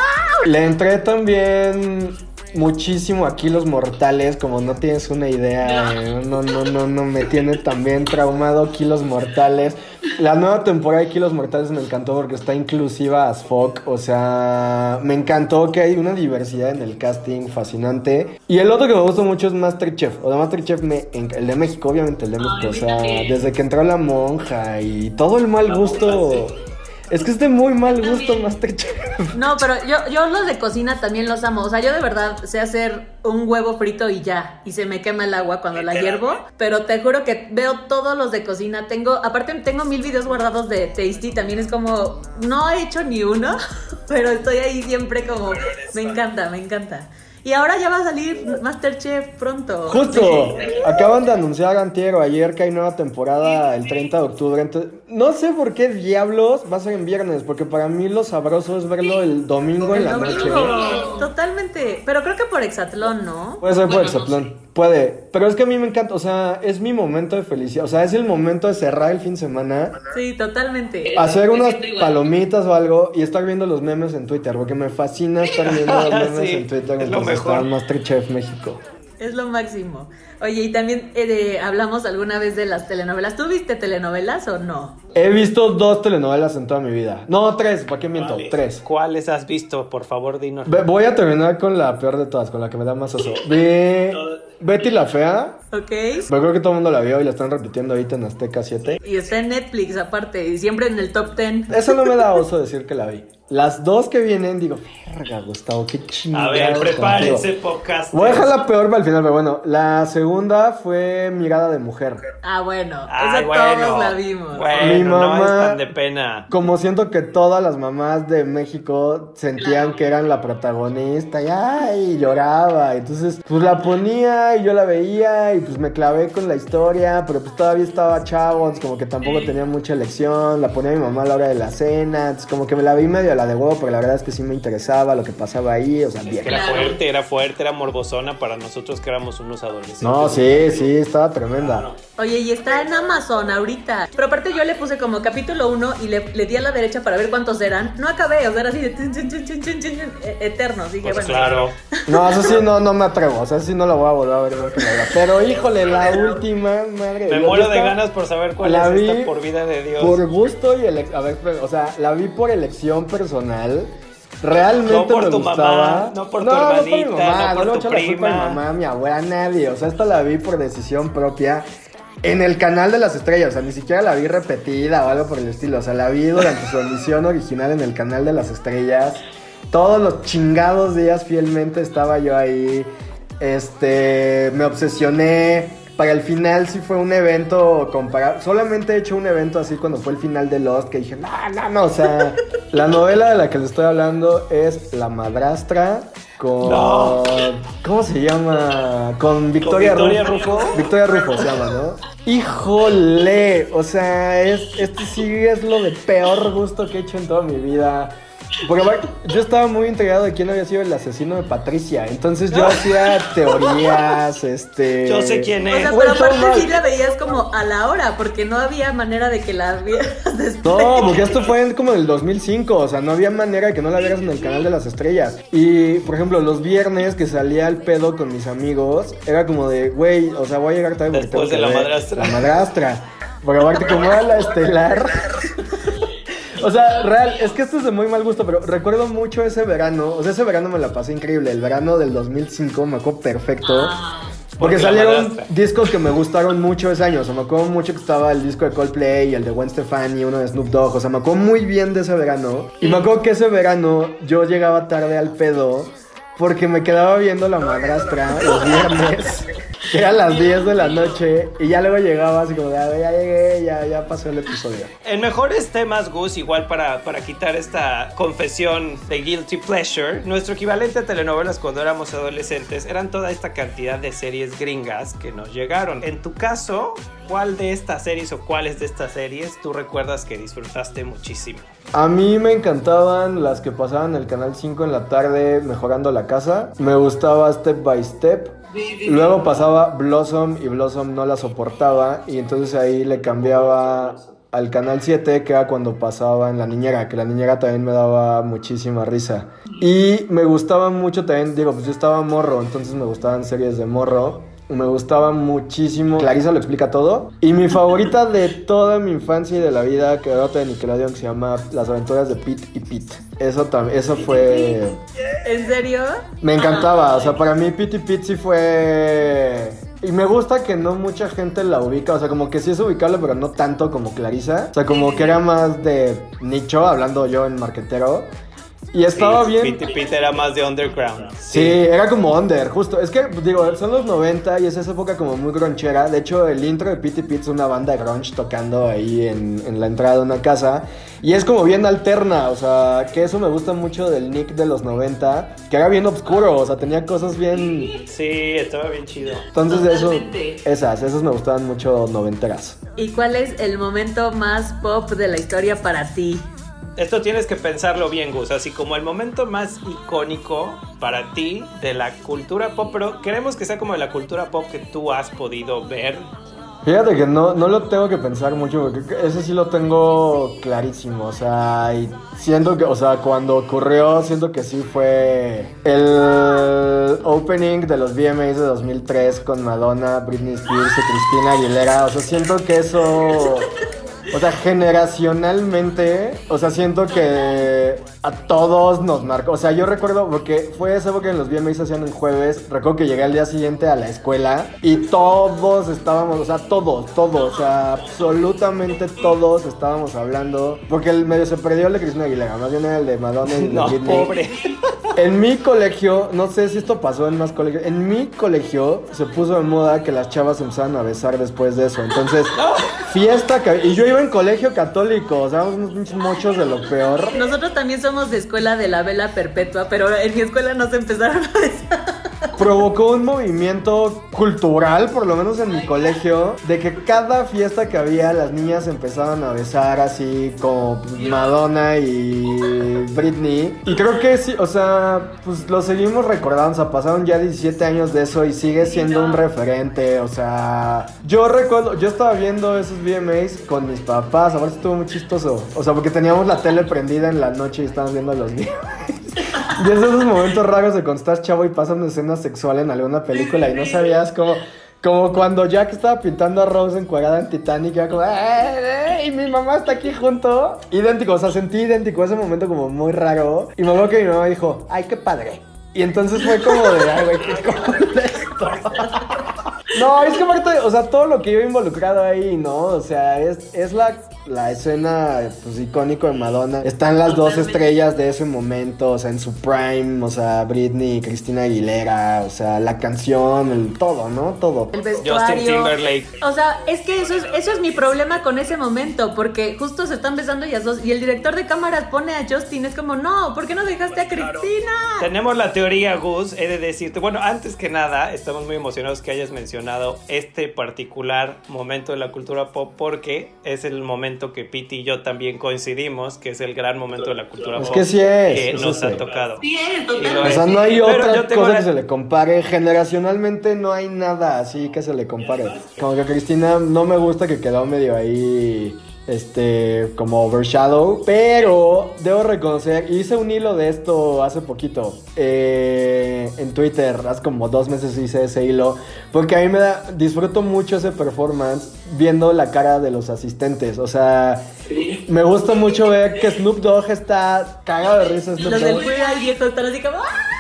Le entré también muchísimo a Kilos Mortales, como no tienes una idea. eh, No, no, no, no, me tiene también traumado Kilos Mortales. La nueva temporada de Kilos Mortales me encantó porque está inclusiva as fuck. O sea, me encantó que hay una diversidad en el casting fascinante. Y el otro que me gusta mucho es Masterchef. O sea, Masterchef, me, el de México, obviamente el de México. O sea, desde que entró la monja y todo el mal gusto. Es que es de muy mal gusto Masterchef. No, pero yo, yo los de cocina también los amo. O sea, yo de verdad sé hacer un huevo frito y ya. Y se me quema el agua cuando la hiervo. Pero te juro que veo todos los de cocina. Tengo, aparte tengo mil videos guardados de Tasty. También es como, no he hecho ni uno. [LAUGHS] Pero estoy ahí siempre como, me encanta, me encanta. Y ahora ya va a salir Masterchef pronto. Justo, acaban de anunciar antier o ayer que hay nueva temporada el 30 de octubre. Entonces, no sé por qué diablos va a ser en viernes, porque para mí lo sabroso es verlo el domingo en El la domingo. noche. Totalmente. Pero creo que por Exatlón, ¿no? Puede ser por Exatlón, puede. Pero es que a mí me encanta, o sea, es mi momento de felicidad. O sea, es el momento de cerrar el fin de semana, Sí, totalmente. hacer unas palomitas o algo y estar viendo los memes en Twitter, porque me fascina estar viendo los [LAUGHS] memes Sí, en Twitter es mientras está mejor. Masterchef México. Es lo máximo. Oye, y también eh, hablamos alguna vez de las telenovelas. ¿Tú viste telenovelas o no? He visto dos telenovelas en toda mi vida. No, tres, ¿para qué miento? ¿Cuáles? Tres. ¿Cuáles has visto? Por favor, dinos. Voy a terminar con la peor de todas, con la que me da más oso. [LAUGHS] Vi Betty la Fea. ¿Ok? Pero creo que todo el mundo la vio y la están repitiendo ahorita en Azteca 7. Y está en Netflix aparte, y siempre en el top 10. Eso no me da [LAUGHS] oso decir que la vi. Las dos que vienen, digo, verga, Gustavo, qué chingada. A ver, prepárense, podcast. Voy a dejar la peor para el final, pero bueno. La segunda fue Mirada de Mujer. Ah, bueno, Ay, esa bueno. todos la vimos. Bueno, Mi no mamá- es tan de pena. Como siento que todas las mamás de México sentían que eran la protagonista y ay, lloraba. Entonces, pues la ponía y yo la veía y pues me clavé con la historia, pero pues todavía estaba chavo, como que tampoco tenía mucha elección. La ponía mi mamá a la hora de la cena, entonces como que me la vi medio a la de huevo, pero la verdad es que sí me interesaba lo que pasaba ahí, o sea, bien. Era fuerte, era fuerte, era morbosona para nosotros que éramos unos adolescentes. No, sí, sí, estaba tremenda. Oye, y está en Amazon ahorita. Pero aparte yo le puse como capítulo 1 y le, le di a la derecha para ver cuántos eran. No acabé, o sea, era así de tun, tun, tun, tun, tun, tun, e- eternos. Dije, Pues bueno. claro. No, eso sí no, no me atrevo, o sea, sí no la voy a volver a ver. Pero híjole, la última, madre. Me muero de ganas por saber cuál La es vi esta por vida de Dios. Por gusto y elección. A ver, pero, o sea, la vi por elección personal. Realmente No por me gustaba. mamá, no por tu no, no por mi hermanita, mamá, no por tu echo la mi prima. mamá, mi abuela, nadie. O sea, esta la vi por decisión propia. En el canal de las estrellas, o sea, ni siquiera la vi repetida o algo por el estilo. O sea, la vi durante su emisión original en el canal de las estrellas. Todos los chingados días fielmente estaba yo ahí. Este, me obsesioné. Para el final sí fue un evento comparado. Solamente he hecho un evento así cuando fue el final de Lost que dije, no, no, no. O sea, [LAUGHS] la novela de la que les estoy hablando es La Madrastra con... No. ¿Cómo se llama? Con Victoria, Victoria Rufo. Rufo. Victoria Rufo se llama, ¿no? Híjole, o sea, es, este sí es lo de peor gusto que he hecho en toda mi vida. Porque yo estaba muy intrigado de quién había sido el asesino de Patricia. Entonces yo hacía [LAUGHS] teorías, este... Yo sé quién O sea, es. Pero aparte mal. sí la veías como a la hora, porque no había manera de que la vieras [LAUGHS] después. No, porque esto fue en como en el 2005, o sea, no había manera de que no la vieras en el canal de las estrellas. Y, por ejemplo, los viernes que salía al pedo con mis amigos, era como de, güey, o sea, voy a llegar tarde porque Después de la madrastra. La madrastra. Porque aparte, como era la [LAUGHS] estelar... O sea, real, es que esto es de muy mal gusto, pero recuerdo mucho ese verano. O sea, ese verano me la pasé increíble. El verano del 2005 me acuerdo perfecto. Porque Porque salieron discos que me gustaron mucho ese año. O sea, me acuerdo mucho que estaba el disco de Coldplay y el de Gwen Stefani, uno de Snoop Dogg. O sea, me acuerdo muy bien de ese verano. Y me acuerdo que ese verano yo llegaba tarde al pedo porque me quedaba viendo la madrastra los viernes. [LAUGHS] que eran las 10 de la noche y ya luego llegaba así como de, "Ah, ya llegué, ya, ya pasó el episodio. En mejores temas, Gus, igual para, para quitar esta confesión de guilty pleasure, nuestro equivalente a telenovelas cuando éramos adolescentes eran toda esta cantidad de series gringas que nos llegaron. En tu caso, ¿cuál de estas series o cuáles de estas series tú recuerdas que disfrutaste muchísimo? A mí me encantaban las que pasaban en el canal 5 en la tarde mejorando la casa. Me gustaba Step by Step. Luego pasaba Blossom y Blossom no la soportaba y entonces ahí le cambiaba al canal 7 que era cuando pasaba en la niñera, que la niñera también me daba muchísima risa. Y me gustaba mucho también, digo, pues yo estaba morro, entonces me gustaban series de morro. Me gustaba muchísimo. Clarisa lo explica todo. Y mi favorita de toda mi infancia y de la vida, que era otra de Nickelodeon, que se llama Las aventuras de Pete y Pete. Eso también, eso fue. ¿En serio? Me encantaba. O sea, para mí Pete y Pete sí fue. Y me gusta que no mucha gente la ubica. O sea, como que sí es ubicable, pero no tanto como Clarisa. O sea, como que era más de nicho, hablando yo en marquetero. Y estaba Sí, bien. Pete Pete era más de underground. Sí, era como under, justo. Es que, digo, son los 90 y es esa época como muy gronchera. De hecho, el intro de Pity Pete es una banda de grunge tocando ahí en, en la entrada de una casa. Y es como bien alterna, o sea, que eso me gusta mucho del Nick de los 90, que era bien oscuro, o sea, tenía cosas bien... Sí, estaba bien chido. Entonces eso, esas, esas me gustaban mucho noventeras. ¿Y cuál es el momento más pop de la historia para ti? Esto tienes que pensarlo bien, Gus. Así como el momento más icónico para ti de la cultura pop, pero queremos que sea como de la cultura pop que tú has podido ver. Fíjate que no, no lo tengo que pensar mucho, porque ese sí lo tengo clarísimo, o sea, siento que, o sea, cuando ocurrió, siento que sí fue el opening de los VMAs de 2003 con Madonna, Britney Spears y Cristina Aguilera, o sea, siento que eso... O sea, generacionalmente, o sea, siento que a todos nos marcó. O sea, yo recuerdo, porque fue esa época en los VMAs se hacían en jueves. Recuerdo que llegué al día siguiente a la escuela y todos estábamos, o sea, todos, todos, o sea, absolutamente todos estábamos hablando. Porque el medio se perdió el de Cristina Aguilera, más bien era el de Madonna y el de No, pobre. [LAUGHS] En mi colegio, no sé si esto pasó en más colegios, en mi colegio se puso de moda que las chavas se empezaban a besar después de eso. Entonces, [LAUGHS] fiesta, que- y yo iba en colegio católico, o sea, unos pinches mochos de lo peor. Nosotros también somos de escuela de la vela perpetua, pero en mi escuela no se empezaron a besar. Provocó un movimiento cultural, por lo menos en mi colegio, de que cada fiesta que había las niñas empezaban a besar así como Madonna y Britney. Y creo que sí, o sea, pues lo seguimos recordando, o sea, pasaron ya 17 años de eso y sigue siendo un referente, o sea, yo recuerdo, yo estaba viendo esos VMAs con mis papás, ahora estuvo muy chistoso, o sea, porque teníamos la tele prendida en la noche y estábamos viendo los VMAs. Y es esos momentos raros de cuando estás chavo y pasa una escena sexual en alguna película y no sabías cómo. Como cuando Jack estaba pintando a Rose encuadrada en Titanic, era como, "Eh, eh", y mi mamá está aquí junto. Idéntico, o sea, sentí idéntico ese momento como muy raro. Y me acuerdo que mi mamá dijo, ay, qué padre. Y entonces fue como de, ay, güey, qué cool esto. No, es que aparte, o sea, todo lo que iba involucrado ahí, ¿no? O sea, es, es la, la escena, pues, icónico de Madonna. Están las dos estrellas de ese momento, o sea, en su prime, o sea, Britney, Cristina Aguilera, o sea, la canción, el todo, ¿no? Todo. El Justin vestuario. Timberlake. O sea, es que eso es, eso es mi problema con ese momento, porque justo se están besando ellas dos y el director de cámaras pone a Justin, es como, no, ¿por qué no dejaste a Cristina? Tenemos la teoría, Gus, he de decirte. Bueno, antes que nada, estamos muy emocionados que hayas mencionado este particular momento de la cultura pop porque es el momento que Pete y yo también coincidimos, que es el gran momento de la cultura Es pop que sí es, que eso nos sí. ha tocado. Sí, es. O sea, no hay otra yo tengo cosa la- que se le compare. Generacionalmente no hay nada así que se le compare. Como que Cristina no me gusta que quedó medio ahí. Este, como overshadow. Pero debo reconocer, hice un hilo de esto hace poquito. eh, en Twitter, hace como dos meses hice ese hilo. Porque a mí me da. Disfruto mucho ese performance viendo la cara de los asistentes. O sea, me gusta mucho ver que Snoop Dogg está cagado de risa. Snoop Los del Dogg. Viejo están así como, ¡ah!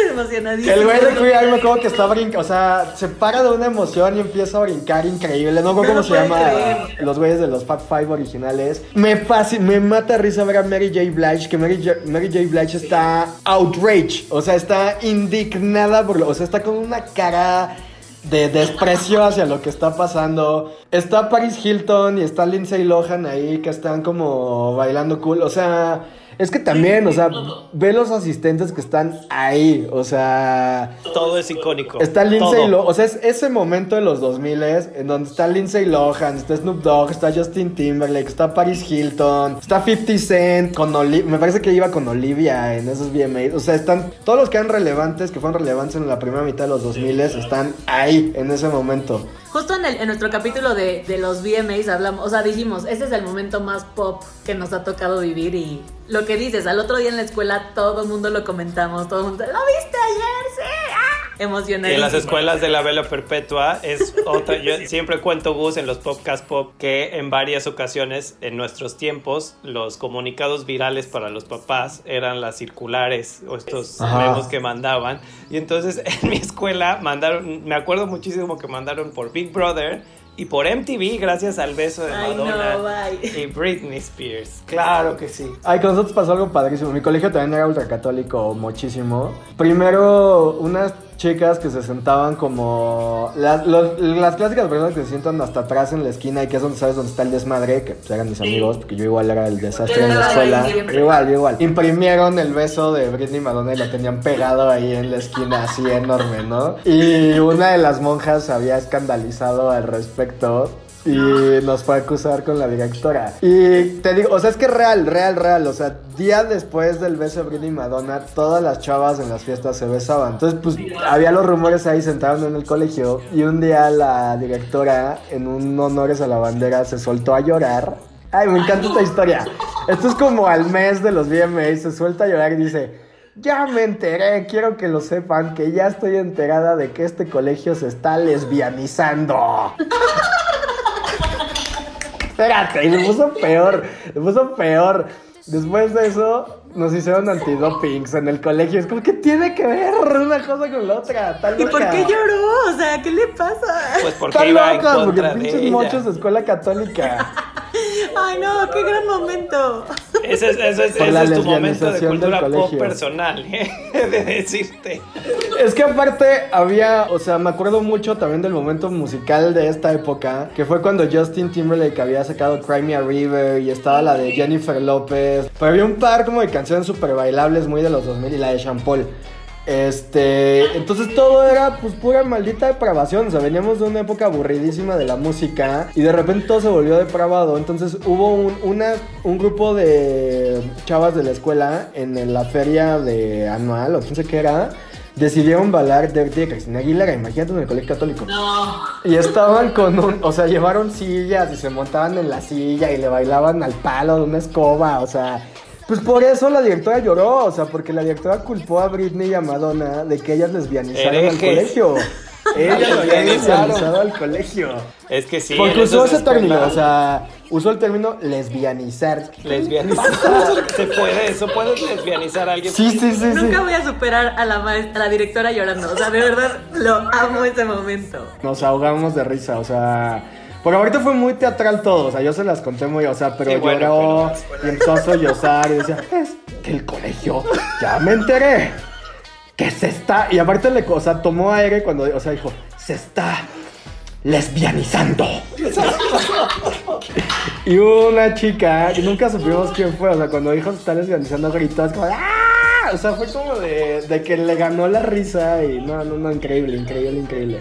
[LAUGHS] Emocionadísimos. El güey de Queer Eye me acuerdo que está brincando, o sea, se para de una emoción y empieza a brincar increíble. No No cómo se llama creer. los güeyes de los Fab Five originales. Me fasc- me mata risa ver a Mary J. Blige, que Mary J. Mary J. Blige está outrage, o sea, está indignada por lo, o sea, está con una cara de desprecio hacia lo que está pasando. Está Paris Hilton y está Lindsay Lohan ahí que están como bailando cool. O sea, es que también, o sea, ve los asistentes que están ahí, o sea... Todo es icónico. Está Lindsay. Lohan, o sea, es ese momento de los 2000 en donde está Lindsay Lohan, está Snoop Dogg, está Justin Timberlake, está Paris Hilton, está 50 Cent, con Oli- me parece que iba con Olivia en esos VMAs, o sea, están todos los que eran relevantes, que fueron relevantes en la primera mitad de los 2000 están ahí en ese momento. Justo en, el- en nuestro capítulo de, de los VMAs hablamos, o sea, dijimos, ese es el momento más pop que nos ha tocado vivir y lo que dices, al otro día en la escuela todo el mundo lo comentamos, todo el mundo, ¿lo viste ayer? Sí, Y en las escuelas de la vela perpetua es otra. Yo siempre cuento, Gus, en los podcast pop, que en varias ocasiones, en nuestros tiempos, los comunicados virales para los papás eran las circulares o estos Ajá. memos que mandaban. Y entonces [LAUGHS] en mi escuela mandaron, me acuerdo muchísimo que mandaron por Big Brother y por MTV, gracias al beso de Ay, no, Madonna bye. y Britney Spears. Claro que sí. Ay, con nosotros pasó algo padrísimo. Mi colegio también era ultracatólico muchísimo. Primero, unas chicas que se sentaban como. Las, los- las clásicas personas que se sientan hasta atrás en la esquina y que es donde sabes dónde está el desmadre, que pues, eran mis amigos, porque yo igual era el desastre en la escuela. Igual, igual. Imprimieron el beso de Britney Madonna y lo tenían pegado ahí en la esquina, así enorme, ¿no? Y una de las monjas había escandalizado al respecto. Y nos fue a acusar con la directora. Y te digo, o sea, es que real, real, real. O sea, día después del beso de Britney y Madonna, todas las chavas en las fiestas se besaban. Entonces, pues, había los rumores ahí sentados en el colegio. Y un día la directora, en un honores a la bandera, se soltó a llorar. Ay, me encanta esta historia. Esto es como al mes de los VMAs, se suelta a llorar y dice... Ya me enteré, quiero que lo sepan, que ya estoy enterada de que este colegio se está lesbianizando. Espérate, y me puso peor, me puso peor. Después de eso, nos hicieron antidopings en el colegio. Es como que tiene que ver una cosa con la otra. ¿Y por qué lloró? O sea, ¿qué le pasa? Pues porque iba en loca, porque de pinches ella. mochos de escuela católica. Ay, no, qué gran momento. Ese es, ese es- ese es tu momento de cultura pop personal, [LAUGHS] ¿eh? de decirte. Es que aparte había, o sea, me acuerdo mucho también del momento musical de esta época, que fue cuando Justin Timberlake había sacado Cry Me a River y estaba la de Jennifer López. Pero había un par como de canciones súper bailables muy de los 2000 y la de Sean Paul. Este, entonces todo era pues pura maldita depravación, o sea, veníamos de una época aburridísima de la música y de repente todo se volvió depravado, entonces hubo un, una- un grupo de chavas de la escuela en la feria de anual o quién sé qué era, decidieron bailar Dirty de Cristina Aguilera, imagínate en el colegio católico. Y estaban con un, o sea, llevaron sillas y se montaban en la silla y le bailaban al palo de una escoba, o sea, pues por eso la directora lloró, o sea, porque la directora culpó a Britney y a Madonna de que ellas [LAUGHS] lesbianizaron al colegio. Ellas Lesbianizaron. lesbianizado al colegio. Es que sí. Porque usó ese término, o sea, usó el término lesbianizar. Lesbianizar. [LAUGHS] [LAUGHS] Se puede, eso puedes lesbianizar a alguien. Sí, sí, sí, sí. Nunca voy a superar a la, maest- a la directora llorando. O sea, de verdad, lo amo ese momento. Nos ahogamos de risa, o sea. Porque ahorita fue muy teatral todo, o sea, yo se las conté muy, o sea, pero Sí, bueno, lloró pero- y empezó a sollozar y decía, es que el colegio, ya me enteré, que se está, y aparte le, o sea, tomó aire cuando, o sea, dijo, se está lesbianizando. y una chica, y nunca supimos quién fue, o sea, cuando dijo se está lesbianizando, gritó, es como, ¡ah! O sea, fue como de, de que le ganó la risa y no, no, no, increíble, increíble, increíble.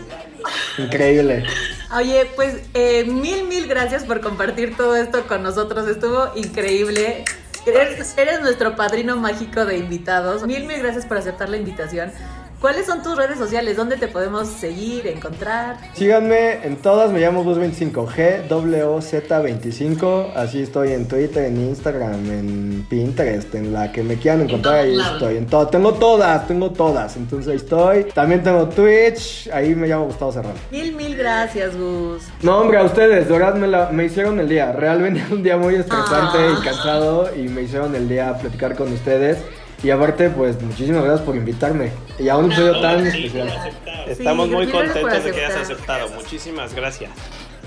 Increíble. Oye, pues eh, mil, mil gracias por compartir todo esto con nosotros. Estuvo increíble. Eres, eres nuestro padrino mágico de invitados. Mil, mil gracias por aceptar la invitación. ¿Cuáles son tus redes sociales? ¿Dónde te podemos seguir, encontrar? Síganme en todas, me llamo Gus25G, WZ25, así estoy en Twitter, en Instagram, en Pinterest, en la que me quieran encontrar, ahí estoy, en todo, tengo todas, tengo todas, entonces ahí estoy. También tengo Twitch, ahí me llamo Gustavo Serrano. Mil, mil gracias, Gus. No, hombre, a ustedes, de verdad me, la- me hicieron el día, real venía [LAUGHS] un día muy estresante Ah. y cansado y me hicieron el día a platicar con ustedes. Y aparte, pues muchísimas gracias por invitarme. Y a un episodio tan especial. Estamos Sí, muy contentos de que hayas aceptado. Muchísimas gracias.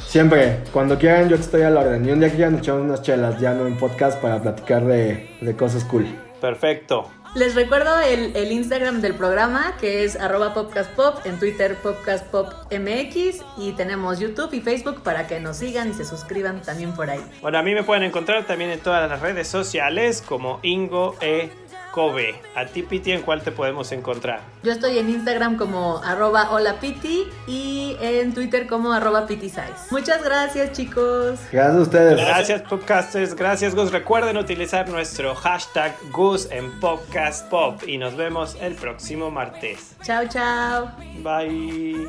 Siempre, cuando quieran, yo estoy a la orden. Y un día quieran echar unas chelas, ya no en podcast, para platicar de, de cosas cool. Perfecto. Les recuerdo el, el Instagram del programa que es arroba popcastpop, en Twitter popcastpopmx y tenemos YouTube y Facebook para que nos sigan y se suscriban también por ahí. Bueno, a mí me pueden encontrar también en todas las redes sociales como Ingo E. Kobe. A ti, Piti, ¿en cuál te podemos encontrar? Yo estoy en Instagram como arroba holapiti y en Twitter como arroba pitisize. Muchas gracias, chicos. Gracias a ustedes. Gracias, podcasters. Gracias, Gus. Recuerden utilizar nuestro hashtag Gus en Podcast Pop y nos vemos el próximo martes. Chao, chao. Bye.